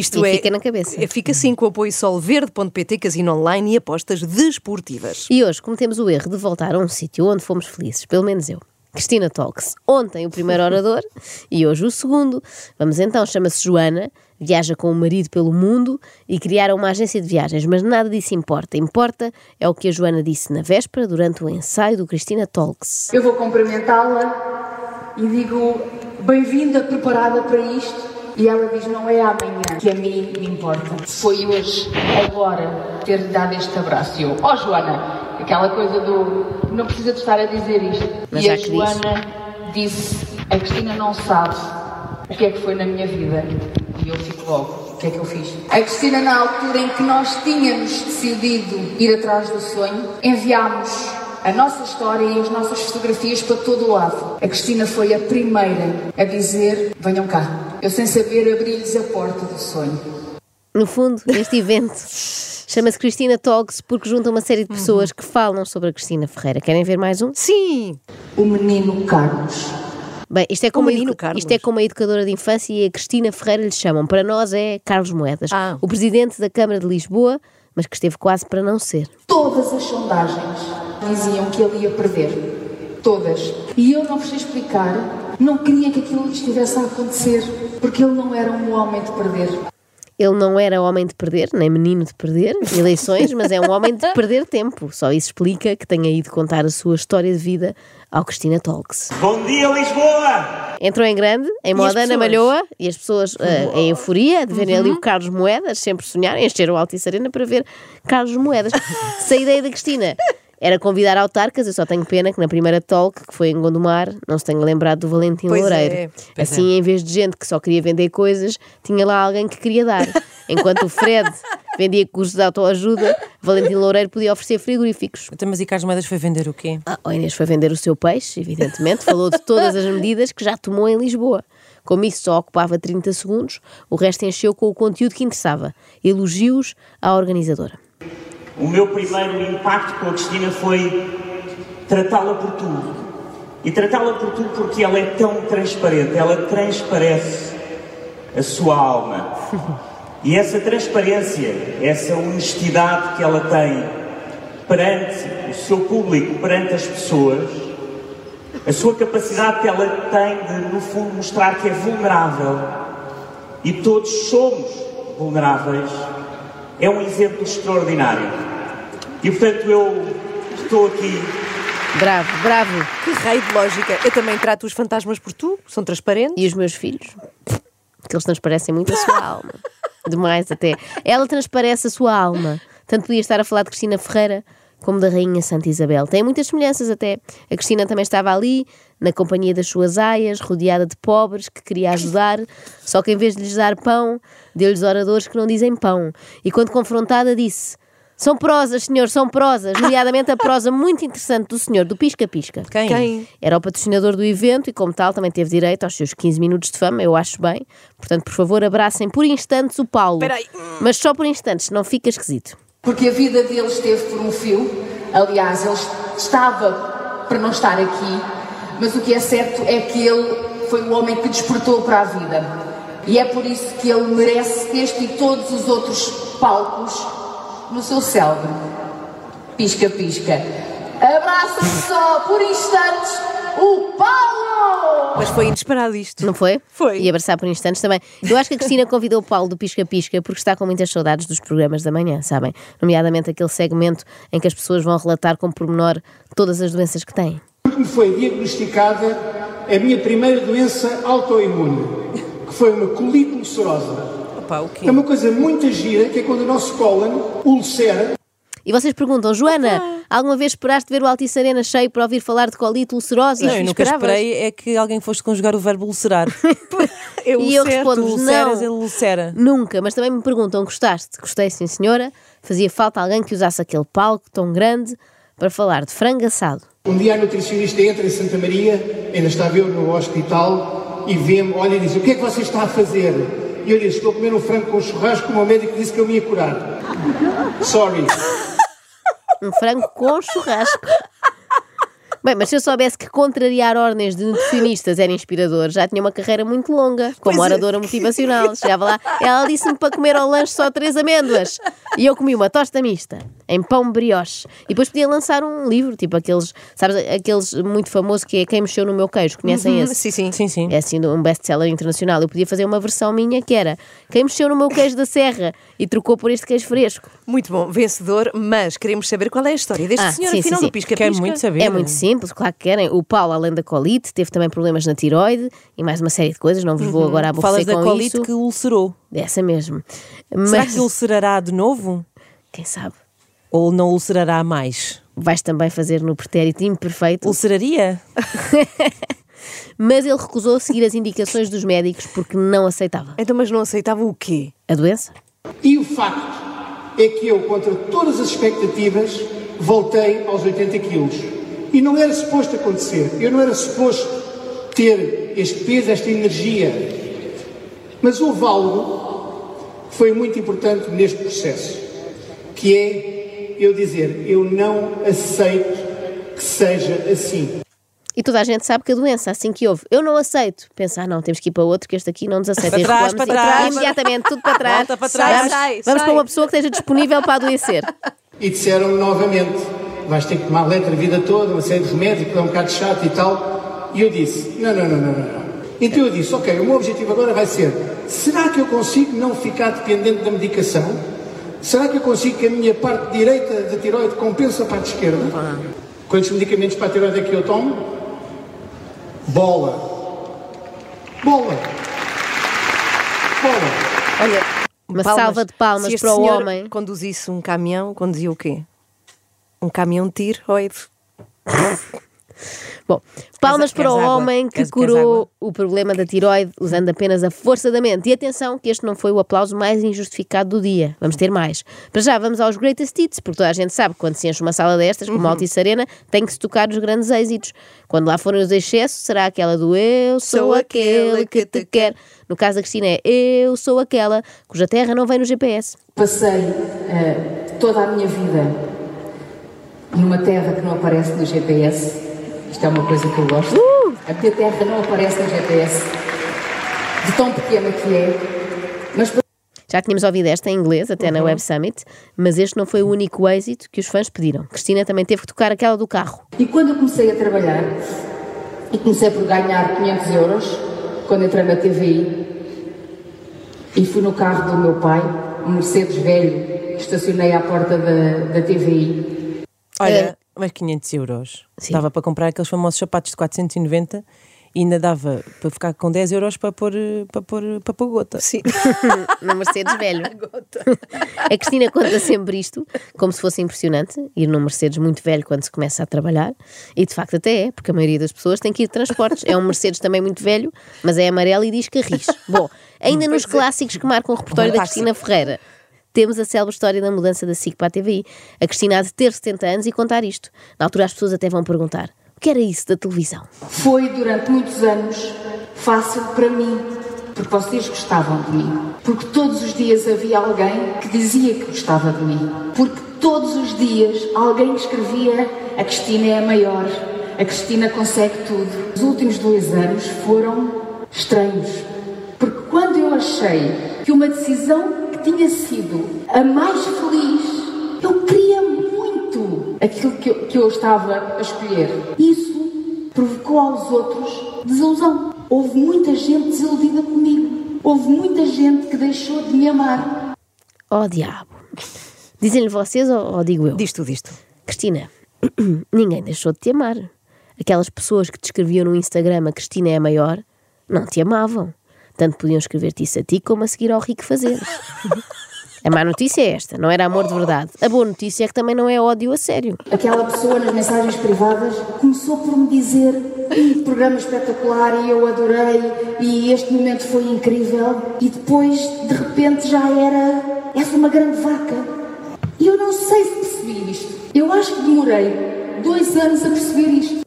isto E é. fica na cabeça. é- Fica sim com o apoio solverde.pt, casino online e apostas desportivas. E hoje cometemos o erro de voltar a um sítio onde fomos felizes, pelo menos eu. Cristina Talks. Ontem o primeiro orador e hoje o segundo. Vamos então, chama-se Joana, viaja com o marido pelo mundo e criaram uma agência de viagens, mas nada disso importa. Importa é o que a Joana disse na véspera durante o ensaio do Cristina Talks. Eu vou cumprimentá-la e digo bem-vinda, preparada para isto. E ela diz: não é amanhã que a mim me importa. Foi hoje, agora, ter-lhe dado este abraço. E eu, ó Joana, aquela coisa do não precisa de estar a dizer isto. Mas e a Joana disse: a Cristina não sabe o que é que foi na minha vida. E eu fico logo. O que é que eu fiz? A Cristina, na altura em que nós tínhamos decidido ir atrás do sonho, enviámos a nossa história e as nossas fotografias para todo o lado. A Cristina foi a primeira a dizer: venham cá. Eu, sem saber, abri-lhes a porta do sonho. No fundo, este evento chama-se Cristina Talks porque junta uma série de pessoas que falam sobre a Cristina Ferreira. Querem ver mais um? Sim! O menino Carlos. Bem, isto é, como a menino edu- Carlos. isto é como a educadora de infância e a Cristina Ferreira lhe chamam. Para nós é Carlos Moedas, Ah. o presidente da Câmara de Lisboa, mas que esteve quase para não ser. Todas as sondagens diziam que ele ia perder. Todas. E eu não vos sei explicar. Não queria que aquilo estivesse a acontecer. Porque ele não era um homem de perder. Ele não era homem de perder, nem menino de perder eleições, mas é um homem de perder tempo. Só isso explica que tenha ido contar a sua história de vida ao Cristina Talks. Bom dia, Lisboa! Entrou em grande, em moda? Ana Malhoa, e as pessoas eh, em euforia de verem ali o Carlos Moedas, sempre sonharem, encheram o Altice Arena para ver Carlos Moedas. Se a ideia da Cristina era convidar autarcas, eu só tenho pena que na primeira talk, que foi em Gondomar, não se tenha lembrado do Valentim Pois Loureiro. é, assim, em vez de gente que só queria vender coisas, tinha lá alguém que queria dar. Enquanto o Fred vendia cursos de autoajuda, Valentim Loureiro podia oferecer frigoríficos. Então, mas e Carlos Moedas foi vender o quê? Ah, a Inês foi vender o seu peixe, evidentemente, falou de todas as medidas que já tomou em Lisboa. Como isso só ocupava 30 segundos, o resto encheu com o conteúdo que interessava. Elogios à organizadora. O meu primeiro impacto com a Cristina foi tratá-la por tu. E tratá-la por tu porque ela é tão transparente, ela transparece a sua alma. E essa transparência, essa honestidade que ela tem perante o seu público, perante as pessoas, a sua capacidade que ela tem de, no fundo, mostrar que é vulnerável e todos somos vulneráveis, é um exemplo extraordinário. E portanto eu estou aqui Bravo, bravo. Que raio de lógica! Eu também trato os fantasmas por tu, são transparentes. E os meus filhos? Que eles transparecem muito a sua alma. Demais até. Ela transparece a sua alma. Tanto podia estar a falar de Cristina Ferreira como da Rainha Santa Isabel. Tem muitas semelhanças até. A Cristina também estava ali, na companhia das suas aias, rodeada de pobres que queria ajudar, só que em vez de lhes dar pão, deu-lhes oradores que não dizem pão. E quando confrontada disse... São prosas, senhor, são prosas, nomeadamente a prosa muito interessante do senhor do Pisca Pisca. Quem? Quem? Era o patrocinador do evento e, como tal, também teve direito aos seus 15 minutos de fama, eu acho bem. Portanto, por favor, abracem por instantes o Paulo. Espera aí. Mas só por instantes, não fica esquisito. Porque a vida dele esteve por um fio. Aliás, ele estava para não estar aqui. Mas o que é certo é que ele foi o homem que despertou para a vida. E é por isso que ele merece este e todos os outros palcos no seu cérebro. Pisca, pisca. Abraça-me só por instantes o Paulo! Mas foi inesperado isto. Não foi? Foi. E abraçar por instantes também. Eu acho que a Cristina convidou o Paulo do Pisca Pisca porque está com muitas saudades dos programas da manhã, sabem? Nomeadamente aquele segmento em que as pessoas vão relatar com pormenor todas as doenças que têm. me foi diagnosticada a minha primeira doença autoimune, que foi uma colite ulcerosa. Opa, o quê? É uma coisa muito gira, que é quando o nosso cólon ulcera, E vocês perguntam, Joana, alguma vez esperaste ver o Altice Arena cheio para ouvir falar de colite ulcerosa? Não, eu nunca Esperavas? esperei é que alguém fosse conjugar o verbo ulcerar. eu E eu ulcero, respondo, ulceras, não. ele ulcera. Nunca, mas também me perguntam: gostaste? Gostei, sim, senhora. Fazia falta alguém que usasse aquele palco tão grande para falar de frango assado. um dia a nutricionista entra em Santa Maria, ainda estava eu no hospital, e vê-me, olha e diz, o que é que você está a fazer? E estou a comer um frango com churrasco, como o médico disse que eu me ia curar. Sorry. Um frango com churrasco. Bem, mas se eu soubesse que contrariar ordens de nutricionistas era inspirador, já tinha uma carreira muito longa, como Pois é. oradora motivacional. Chegava lá, ela disse-me para comer ao lanche só três amêndoas. E eu comi uma tosta mista, em pão brioche. E depois podia lançar um livro, tipo aqueles, sabes, aqueles muito famoso que é Quem Mexeu no Meu Queijo. Conhecem Hum, esse? Sim, sim. Sim, sim. É assim um best-seller internacional. Eu podia fazer uma versão minha que era Quem mexeu no meu queijo da serra e trocou por este queijo fresco. Muito bom, vencedor, mas queremos saber qual é a história deste Ah, senhor sim, afinal sim, do sim. pisca Quero muito saber. É muito simples, claro que querem. O Paulo, além da colite, teve também problemas na tiroide e mais uma série de coisas. Não vos vou agora aborrecer Falas da com colite isso. que ulcerou. Dessa mesmo. Será Mas, que ulcerará de novo? quem sabe, Ou não ulcerará mais? vais também fazer no pretérito imperfeito. Ulceraria? Mas ele recusou seguir as indicações dos médicos porque não aceitava Então, mas não aceitava o quê? a doença. E o facto é que eu, contra todas as expectativas, voltei aos 80 quilos. E não era suposto acontecer. Eu não era suposto ter este peso, esta energia. Mas houve algo que foi muito importante neste processo, que é eu dizer, eu não aceito que seja assim. E toda a gente sabe que a doença, assim que houve, eu não aceito. Pensar, não, temos que ir para outro, que este aqui não nos aceita. Para E trás, para trás. Imediatamente, tudo para trás. Volta para trás. Vamos, Sai, vamos sai. para uma pessoa que esteja disponível para adoecer. E disseram-me novamente: vais ter que tomar letra a vida toda, uma série de remédios, que é um bocado chato e tal. E eu disse: não, não, não, não, não. não. Então eu disse: ok, o meu objetivo agora vai ser: será que eu consigo não ficar dependente da medicação? Será que eu consigo que a minha parte direita da tiroide compense a parte esquerda? Quantos medicamentos para a tiroide é que eu tomo? Bola. Bola. Bola. Olha, Uma salva de palmas se este para o homem. conduzisse um caminhão, conduzia o quê? Um caminhão de tiroide. Bom, palmas para o homem que curou o problema da tiroide usando apenas a força da mente. E atenção, que este não foi o aplauso mais injustificado do dia. Vamos ter mais. Para já, vamos aos greatest hits, porque toda a gente sabe que quando se enche uma sala destas, como a Altice Arena, tem que se tocar os grandes êxitos. Quando lá forem os excessos, será aquela do Eu sou, aquele que te quer. No caso da Cristina é Eu sou aquela cuja terra não vem no GPS. Passei eh, toda a minha vida numa terra que não aparece no GPS. Isto é uma coisa que eu gosto. A minha terra não aparece no GPS. De tão pequena que é. Mas Já tínhamos ouvido esta em inglês, até na Web Summit, mas este não foi o único êxito que os fãs pediram. Cristina também teve que tocar aquela do carro. E quando eu comecei a trabalhar, e comecei por ganhar 500 euros, quando entrei na TVI, e fui no carro do meu pai, um Mercedes velho, estacionei à porta da, da TVI. Olha, É. mas 500 euros. Sim. Dava para comprar aqueles famosos sapatos de 490 e ainda dava para ficar com 10 euros para pôr, para pôr, para pôr gota. Sim. no Mercedes velho. A Cristina conta sempre isto, como se fosse impressionante, ir num Mercedes muito velho quando se começa a trabalhar, e de facto até é, porque a maioria das pessoas tem que ir de transportes. É um Mercedes também muito velho, mas é amarelo e diz carris. Bom, ainda nos clássicos que marcam o repertório da. Cristina Ferreira. Temos a célebre história da mudança da SIC para a TVI. A Cristina há de ter 70 anos e contar isto. Na altura as pessoas até vão perguntar: o que era isso da televisão? Foi durante muitos anos fácil para mim, porque vocês gostavam de mim. Porque todos os dias havia alguém que dizia que gostava de mim. Porque todos os dias alguém escrevia a Cristina é a maior, a Cristina consegue tudo. Os últimos dois anos foram estranhos. Porque quando eu achei que uma decisão tinha sido a mais feliz, eu queria muito aquilo que eu, que eu estava a escolher. Isso provocou aos outros desilusão. Houve muita gente desiludida comigo. Houve muita gente que deixou de me amar. Oh diabo! Dizem-lhe vocês ou, ou digo eu? Diz tudo isto. Cristina, ninguém deixou de te amar. Aquelas pessoas que te escreviam no Instagram a Cristina é a maior, não te amavam. Tanto podiam escrever-te isso a ti como a seguir ao rico fazeres. A má notícia é esta, não era amor de verdade. A boa notícia é que também não é ódio a sério. Aquela pessoa nas mensagens privadas começou por me dizer "Ih, programa espetacular e eu adorei e este momento foi incrível e depois de repente já era essa uma grande vaca. E eu não sei se percebi isto. Eu acho que demorei dois anos a perceber isto.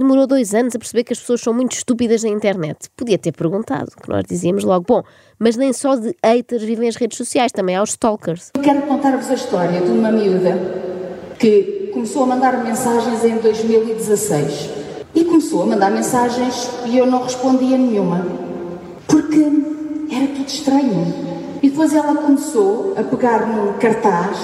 Demorou dois anos a perceber que as pessoas são muito estúpidas na internet. Podia ter perguntado, que nós dizíamos logo. Bom, mas nem só de haters vivem as redes sociais, também há os stalkers. Eu quero contar-vos a história de uma miúda que começou a mandar mensagens em 2016. E começou a mandar mensagens e eu não respondia nenhuma. Porque era tudo estranho. E depois ela começou a pegar num cartaz,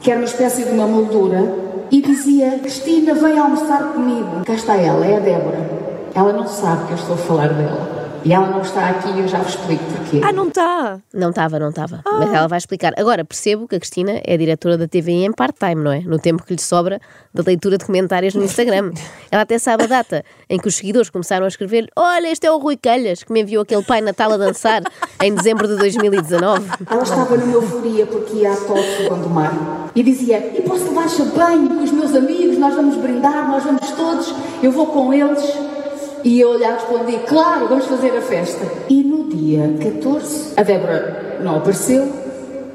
que era uma espécie de uma moldura, e dizia: Cristina, vem almoçar comigo. Cá está ela, é a Débora. Ela não sabe que eu estou a falar dela. E ela não está aqui e eu já vos explico porquê. Ah, não está! Não estava, não estava. Mas ela vai explicar. Agora, percebo que a Cristina é diretora da TVI em part-time, não é? No tempo que lhe sobra da leitura de comentários no Instagram. ela até sabe a data em que os seguidores começaram a escrever: Olha, este é o Rui Calhas, que me enviou aquele Pai Natal a dançar em dezembro de 2019. Ela estava numa euforia porque ia à Tóquio Gondomar e dizia: E posso levar champanhe com os meus amigos? Nós vamos brindar, nós vamos todos, eu vou com eles. E eu lhe respondi: Claro, vamos fazer a festa. E no dia 14, a Débora não apareceu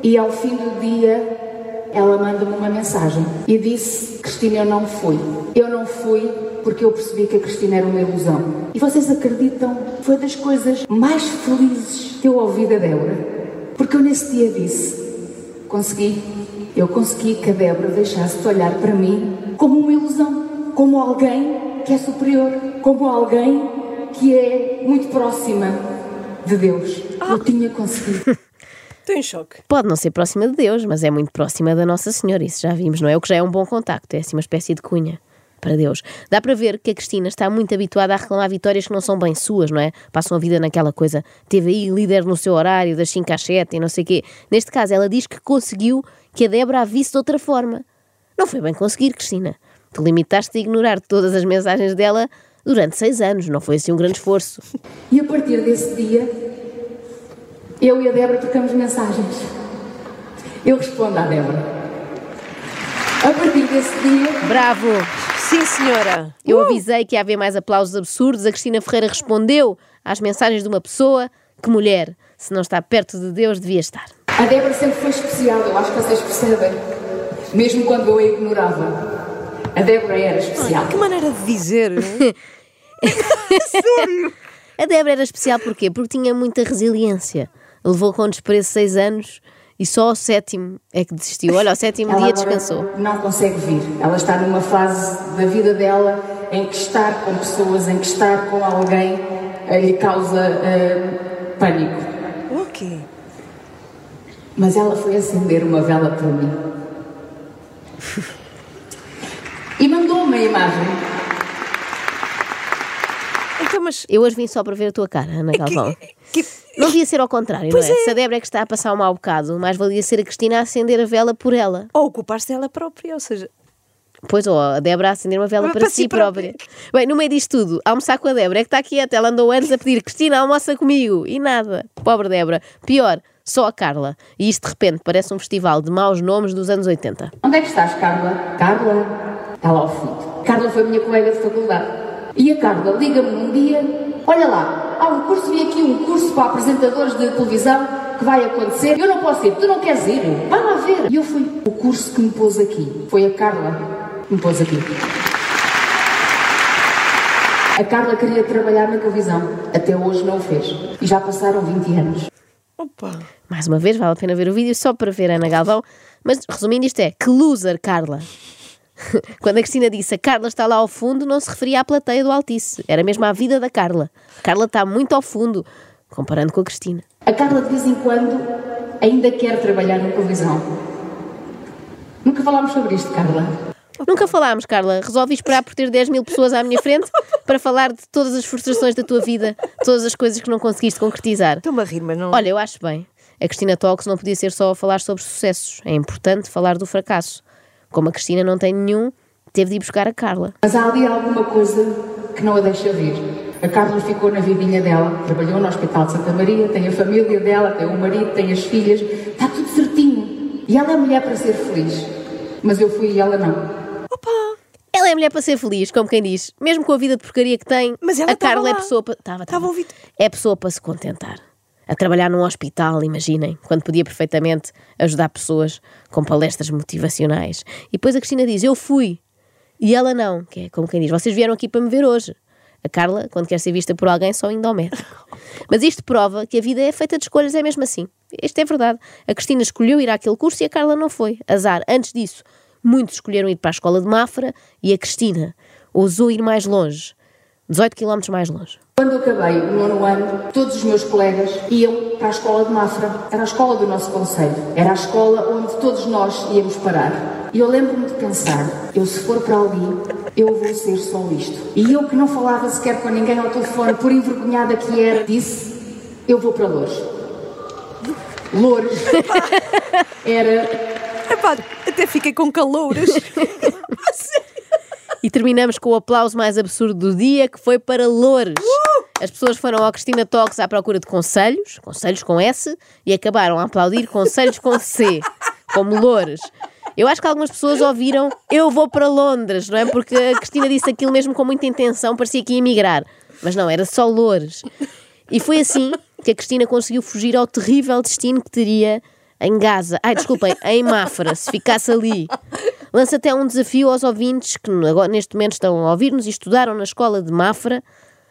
e ao fim do dia ela manda-me uma mensagem e disse: Cristina, eu não fui. Eu não fui porque eu percebi que a Cristina era uma ilusão. E vocês acreditam? Foi das coisas mais felizes que eu ouvi da Débora. Porque eu nesse dia disse: Consegui. Eu consegui que a Débora deixasse de olhar para mim como uma ilusão, como alguém que é superior, como alguém que é muito próxima de Deus. Eu tinha conseguido. Estou em choque. Pode não ser próxima de Deus, mas é muito próxima da Nossa Senhora, isso já vimos, não é? O que já é um bom contacto, é assim uma espécie de cunha para Deus. Dá para ver que a Cristina está muito habituada a reclamar vitórias que não são bem suas, não é? Passam a vida naquela coisa, teve aí líder no seu horário, das 5 às 7 e não sei o quê. Neste caso, ela diz que conseguiu que a Débora a visse de outra forma. Não foi bem conseguir, Cristina. Tu limitaste a ignorar todas as mensagens dela durante seis anos, não foi assim um grande esforço. E a partir desse dia, eu e a Débora trocamos mensagens. Eu respondo à Débora. A partir desse dia, Bravo! Sim, senhora. Eu avisei que ia haver mais aplausos absurdos. A Cristina Ferreira respondeu às mensagens de uma pessoa. Que mulher, se não está perto de Deus, devia estar. a Débora sempre foi especial, eu acho que vocês percebem. Mesmo quando eu a ignorava. A Débora era especial. Que maneira de dizer. A Débora era especial porquê? Porque tinha muita resiliência. Levou com desprezo seis anos e só ao sétimo é que desistiu. Olha, ao sétimo Ela dia agora descansou. Não consegue vir. Ela está numa fase da vida dela em que estar com pessoas, em que estar com alguém eh, lhe causa eh, pânico. o quê? Mas ela foi acender uma vela para mim. E mandou uma imagem. Então, mas. Eu hoje vim só para ver a tua cara, Ana Galvão. que- Não devia ser ao contrário, Pois não é? é. Se a Débora é que está a passar um mau bocado, mais valia ser a Cristina a acender a vela por ela. Ou ocupar-se dela própria, ou seja. Pois, ou a Débora a acender uma vela Para para, si si própria. Bem, no meio disto tudo, almoçar com a Débora é que está quieta. Ela andou anos a pedir Cristina, almoça comigo. E nada. Pobre Débora. Pior, só a Carla. E isto de repente parece um festival de maus nomes dos anos 80. Onde é que estás, Carla? Carla? Está lá ao fundo. Carla foi minha colega de faculdade. E a Carla liga-me num dia: Olha lá, há um curso, vi aqui um curso para apresentadores de televisão que vai acontecer. Eu não posso ir, tu não queres ir? Vai lá ver. E eu fui. O curso que me pôs aqui foi a Carla que me pôs aqui. A Carla queria trabalhar na televisão. Até hoje não o fez. E já passaram 20 anos. Opa! Mais uma vez, vale a pena ver o vídeo só para ver a Ana Galvão. Mas resumindo, isto é: que loser, Carla. Quando a Cristina disse a Carla está lá ao fundo, não se referia à plateia do Altice. Era mesmo à vida da Carla. Carla está muito ao fundo, comparando com a Cristina. A Carla de vez em quando ainda quer trabalhar na televisão. Nunca falámos sobre isto, Carla. Nunca falámos, Carla. Resolvi esperar por ter 10 mil pessoas à minha frente para falar de todas as frustrações da tua vida, todas as coisas que não conseguiste concretizar. Estou-me a rir, mas não. Olha, eu acho bem. A Cristina Talks não podia ser só a falar sobre sucessos. É importante falar do fracasso. Como a Cristina não tem nenhum, teve de ir buscar a Carla. Mas há ali alguma coisa que não a deixa vir. A Carla ficou na vidinha dela, trabalhou no Hospital de Santa Maria, tem a família dela, tem o marido, tem as filhas, está tudo certinho. E ela é mulher para ser feliz. Mas eu fui e ela não. Ela é mulher para ser feliz, como quem diz. Mesmo com a vida de porcaria que tem, Mas ela a Carla é lá. pessoa para. Estava, Estava a ouvir. É pessoa para se contentar. A trabalhar num hospital, imaginem, quando podia perfeitamente ajudar pessoas com palestras motivacionais. E depois a Cristina diz: Eu fui. E ela não, que é como quem diz: Vocês vieram aqui para me ver hoje. A Carla, quando quer ser vista por alguém, só indo ao médico. Mas isto prova que a vida é feita de escolhas, é mesmo assim. Isto é verdade. A Cristina escolheu ir àquele curso e a Carla não foi. Azar. Antes disso, Muitos escolheram ir para a escola de Mafra e a Cristina ousou ir mais longe 18 km mais longe. Quando acabei o nono ano, todos os meus colegas iam para a escola de Mafra. Era a escola do nosso conselho. Era a escola onde todos nós íamos parar. E eu lembro-me de pensar, eu se for para ali, eu vou ser só isto. E eu que não falava sequer com ninguém ao telefone, por envergonhada que era, disse, eu vou para Lourdes. Lourdes era... Epá, até fiquei com calouras. E terminamos com o aplauso mais absurdo do dia, que foi para Loures. As pessoas foram ao Cristina Talks à procura de conselhos, conselhos com S, e acabaram a aplaudir conselhos com C, como Loures. Eu acho que algumas pessoas ouviram Eu vou para Londres, não é? Porque a Cristina disse aquilo mesmo com muita intenção, parecia que ia emigrar. Mas não, era só Loures. E foi assim que a Cristina conseguiu fugir ao terrível destino que teria em Gaza. Ai, desculpem, em Mafra, se ficasse ali. Lança até um desafio aos ouvintes que agora, neste momento estão a ouvir-nos e estudaram na escola de Mafra.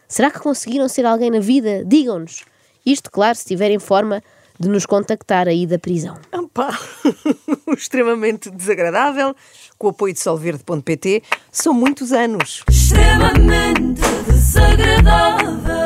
Será que conseguiram ser alguém na vida? Digam-nos. Isto, claro, se tiverem forma de nos contactar aí da prisão. Opa, extremamente desagradável, com o apoio de solverde.pt, são muitos anos. Extremamente desagradável.